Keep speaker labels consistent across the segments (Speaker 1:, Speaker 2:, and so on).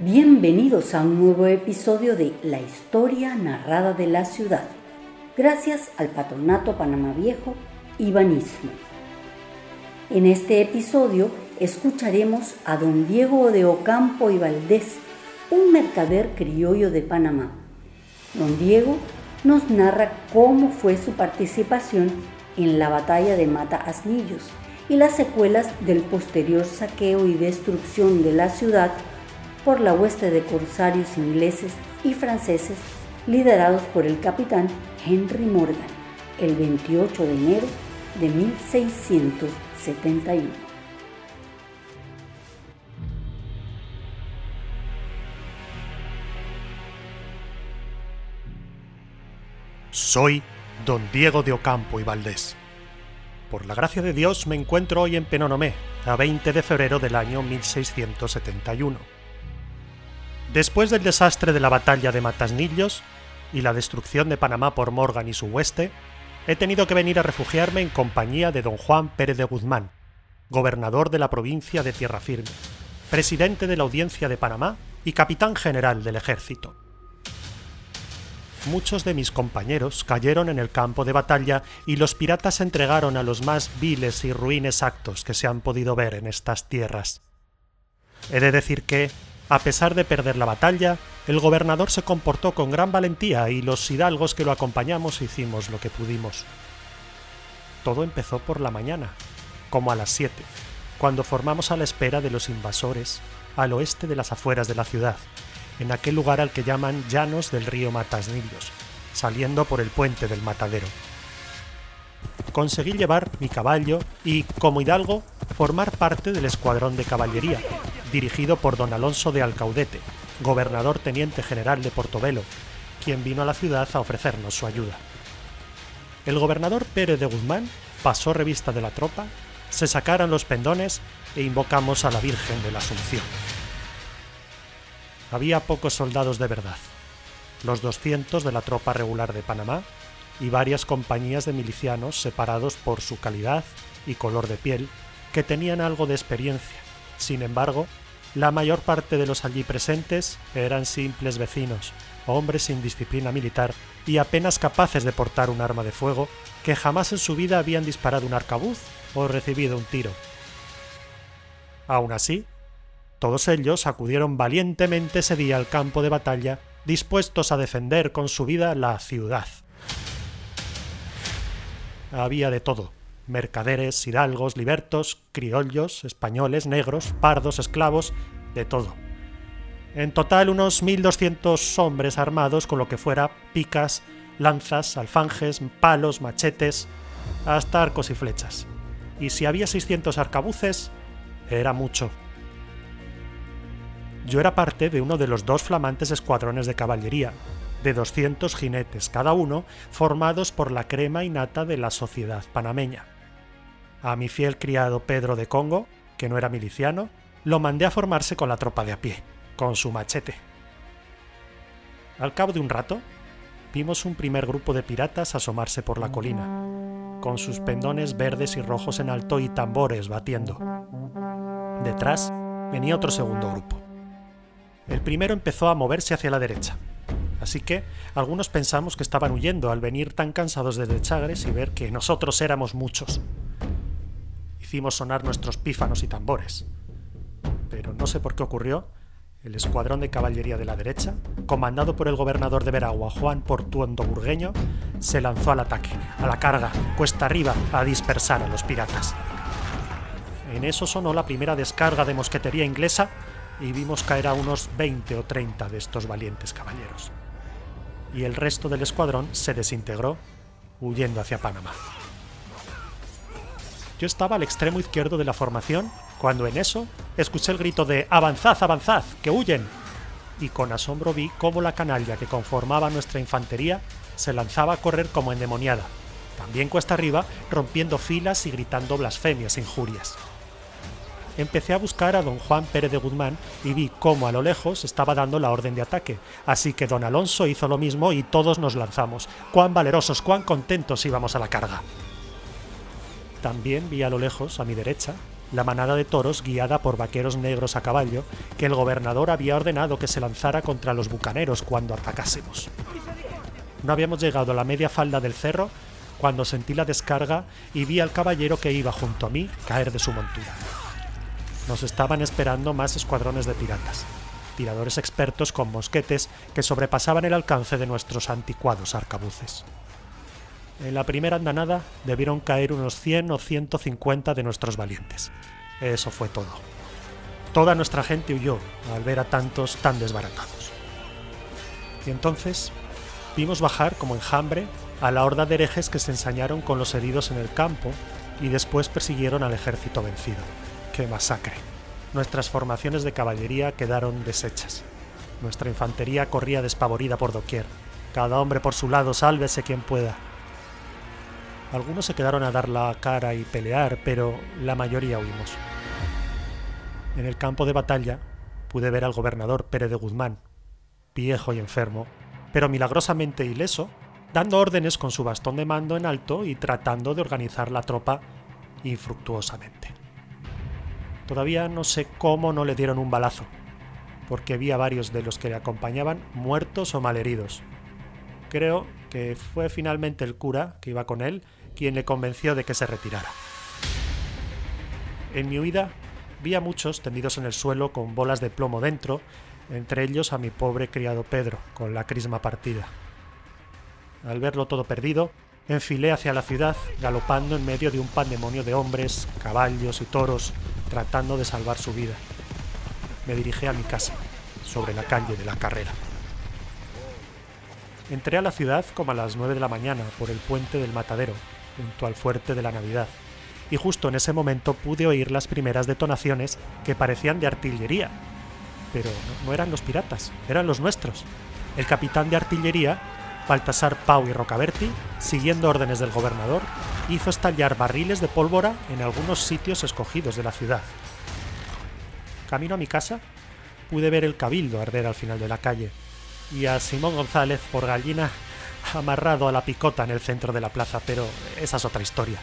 Speaker 1: Bienvenidos a un nuevo episodio de La historia narrada de la ciudad, gracias al Patronato Panamá Viejo y Banismo. En este episodio escucharemos a don Diego de Ocampo y Valdés, un mercader criollo de Panamá. Don Diego nos narra cómo fue su participación en la batalla de Mata Asnillos y las secuelas del posterior saqueo y destrucción de la ciudad por la hueste de corsarios ingleses y franceses liderados por el capitán Henry Morgan el 28 de enero de 1671.
Speaker 2: Soy don Diego de Ocampo y Valdés. Por la gracia de Dios me encuentro hoy en Penonomé, a 20 de febrero del año 1671 Después del desastre de la batalla de Matasnillos y la destrucción de Panamá por Morgan y su hueste, he tenido que venir a refugiarme en compañía de don Juan Pérez de Guzmán, gobernador de la provincia de Tierra Firme, presidente de la Audiencia de Panamá y capitán general del ejército. Muchos de mis compañeros cayeron en el campo de batalla y los piratas se entregaron a los más viles y ruines actos que se han podido ver en estas tierras. He de decir que, a pesar de perder la batalla, el gobernador se comportó con gran valentía y los hidalgos que lo acompañamos hicimos lo que pudimos. Todo empezó por la mañana, como a las 7, cuando formamos a la espera de los invasores al oeste de las afueras de la ciudad, en aquel lugar al que llaman Llanos del río Matasnillos, saliendo por el puente del Matadero. Conseguí llevar mi caballo y, como hidalgo, formar parte del escuadrón de caballería, dirigido por don Alonso de Alcaudete, gobernador teniente general de Portobelo, quien vino a la ciudad a ofrecernos su ayuda. El gobernador Pérez de Guzmán pasó revista de la tropa, se sacaron los pendones e invocamos a la Virgen de la Asunción. Había pocos soldados de verdad, los 200 de la tropa regular de Panamá y varias compañías de milicianos separados por su calidad y color de piel que tenían algo de experiencia sin embargo, la mayor parte de los allí presentes eran simples vecinos, hombres sin disciplina militar y apenas capaces de portar un arma de fuego, que jamás en su vida habían disparado un arcabuz o recibido un tiro. Aún así, todos ellos acudieron valientemente ese día al campo de batalla, dispuestos a defender con su vida la ciudad. Había de todo, mercaderes, hidalgos, libertos, criollos, españoles, negros, pardos, esclavos, de todo. En total unos 1.200 hombres armados con lo que fuera picas, lanzas, alfanjes, palos, machetes, hasta arcos y flechas. Y si había 600 arcabuces, era mucho. Yo era parte de uno de los dos flamantes escuadrones de caballería, de 200 jinetes cada uno, formados por la crema innata de la sociedad panameña. A mi fiel criado Pedro de Congo, que no era miliciano, lo mandé a formarse con la tropa de a pie, con su machete. Al cabo de un rato, vimos un primer grupo de piratas asomarse por la colina, con sus pendones verdes y rojos en alto y tambores batiendo. Detrás venía otro segundo grupo. El primero empezó a moverse hacia la derecha, así que algunos pensamos que estaban huyendo al venir tan cansados desde Chagres y ver que nosotros éramos muchos hicimos sonar nuestros pífanos y tambores. Pero no sé por qué ocurrió, el escuadrón de caballería de la derecha, comandado por el gobernador de Veragua, Juan Portuondo Burgueño, se lanzó al ataque, a la carga, cuesta arriba, a dispersar a los piratas. En eso sonó la primera descarga de mosquetería inglesa y vimos caer a unos 20 o 30 de estos valientes caballeros. Y el resto del escuadrón se desintegró, huyendo hacia Panamá. Yo estaba al extremo izquierdo de la formación cuando en eso escuché el grito de ¡Avanzad, avanzad! ¡Que huyen! Y con asombro vi cómo la canalla que conformaba nuestra infantería se lanzaba a correr como endemoniada, también cuesta arriba, rompiendo filas y gritando blasfemias e injurias. Empecé a buscar a don Juan Pérez de Guzmán y vi cómo a lo lejos estaba dando la orden de ataque, así que don Alonso hizo lo mismo y todos nos lanzamos. Cuán valerosos, cuán contentos íbamos a la carga. También vi a lo lejos, a mi derecha, la manada de toros guiada por vaqueros negros a caballo que el gobernador había ordenado que se lanzara contra los bucaneros cuando atacásemos. No habíamos llegado a la media falda del cerro cuando sentí la descarga y vi al caballero que iba junto a mí caer de su montura. Nos estaban esperando más escuadrones de piratas, tiradores expertos con mosquetes que sobrepasaban el alcance de nuestros anticuados arcabuces. En la primera andanada debieron caer unos 100 o 150 de nuestros valientes. Eso fue todo. Toda nuestra gente huyó al ver a tantos tan desbaratados. Y entonces vimos bajar como enjambre a la horda de herejes que se ensañaron con los heridos en el campo y después persiguieron al ejército vencido. ¡Qué masacre! Nuestras formaciones de caballería quedaron deshechas. Nuestra infantería corría despavorida por doquier. Cada hombre por su lado, sálvese quien pueda. Algunos se quedaron a dar la cara y pelear, pero la mayoría huimos. En el campo de batalla pude ver al gobernador Pérez de Guzmán, viejo y enfermo, pero milagrosamente ileso, dando órdenes con su bastón de mando en alto y tratando de organizar la tropa infructuosamente. Todavía no sé cómo no le dieron un balazo, porque vi a varios de los que le acompañaban muertos o malheridos. Creo que fue finalmente el cura que iba con él quien le convenció de que se retirara. En mi huida vi a muchos tendidos en el suelo con bolas de plomo dentro, entre ellos a mi pobre criado Pedro, con la crisma partida. Al verlo todo perdido, enfilé hacia la ciudad, galopando en medio de un pandemonio de hombres, caballos y toros, tratando de salvar su vida. Me dirigí a mi casa, sobre la calle de la carrera. Entré a la ciudad como a las nueve de la mañana por el puente del Matadero, junto al fuerte de la Navidad, y justo en ese momento pude oír las primeras detonaciones que parecían de artillería. Pero no, eran los piratas, eran los nuestros. El capitán de artillería, Baltasar Pau y Rocaberti, siguiendo órdenes del gobernador, hizo estallar barriles de pólvora en algunos sitios escogidos de la ciudad. Camino a mi casa, pude ver el cabildo arder al final de la calle, y a Simón González por gallina amarrado a la picota en el centro de la plaza, pero esa es otra historia.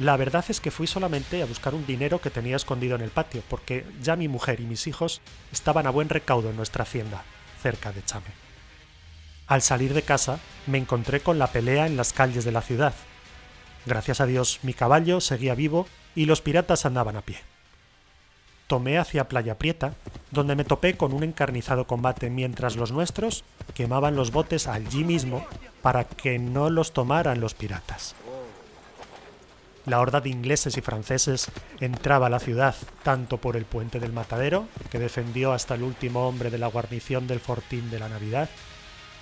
Speaker 2: La verdad es que fui solamente a buscar un dinero que tenía escondido en el patio, porque ya mi mujer y mis hijos estaban a buen recaudo en nuestra hacienda, cerca de Chame. Al salir de casa, me encontré con la pelea en las calles de la ciudad. Gracias a Dios, mi caballo seguía vivo y los piratas andaban a pie tomé hacia Playa Prieta, donde me topé con un encarnizado combate mientras los nuestros quemaban los botes allí mismo para que no los tomaran los piratas. La horda de ingleses y franceses entraba a la ciudad tanto por el puente del Matadero, que defendió hasta el último hombre de la guarnición del Fortín de la Navidad,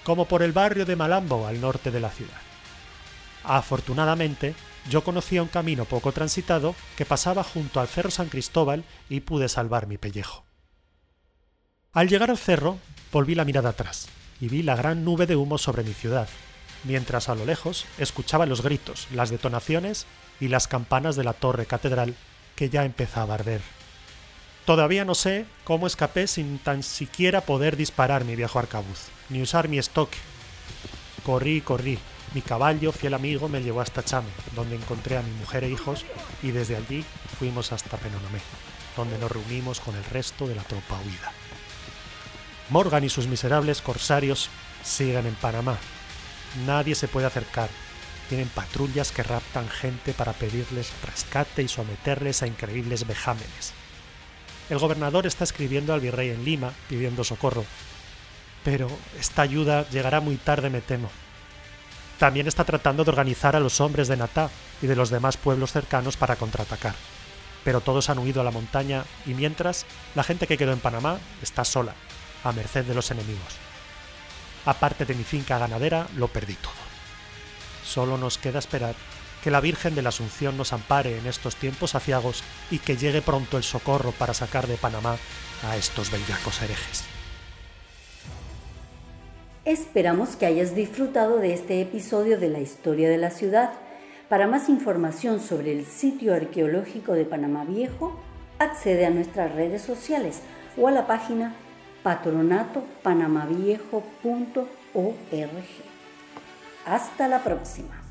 Speaker 2: como por el barrio de Malambo al norte de la ciudad. Afortunadamente, yo conocía un camino poco transitado que pasaba junto al cerro San Cristóbal y pude salvar mi pellejo. Al llegar al cerro, volví la mirada atrás y vi la gran nube de humo sobre mi ciudad, mientras a lo lejos escuchaba los gritos, las detonaciones y las campanas de la torre catedral que ya empezaba a arder. Todavía no sé cómo escapé sin tan siquiera poder disparar mi viejo arcabuz, ni usar mi estoque. Corrí, corrí, mi caballo, fiel amigo, me llevó hasta Chame, donde encontré a mi mujer e hijos, y desde allí fuimos hasta Penonomé, donde nos reunimos con el resto de la tropa huida. Morgan y sus miserables corsarios siguen en Panamá. Nadie se puede acercar. Tienen patrullas que raptan gente para pedirles rescate y someterles a increíbles vejámenes. El gobernador está escribiendo al virrey en Lima pidiendo socorro. Pero esta ayuda llegará muy tarde, me temo, también está tratando de organizar a los hombres de Natá y de los demás pueblos cercanos para contraatacar. Pero todos han huido a la montaña y mientras, la gente que quedó en Panamá está sola, a merced de los enemigos. Aparte de mi finca ganadera, lo perdí todo. Solo nos queda esperar que la Virgen de la Asunción nos ampare en estos tiempos aciagos y que llegue pronto el socorro para sacar de Panamá a estos bellacos herejes.
Speaker 1: Esperamos que hayas disfrutado de este episodio de la historia de la ciudad. Para más información sobre el sitio arqueológico de Panamá Viejo, accede a nuestras redes sociales o a la página patronatopanamaviejo.org. Hasta la próxima.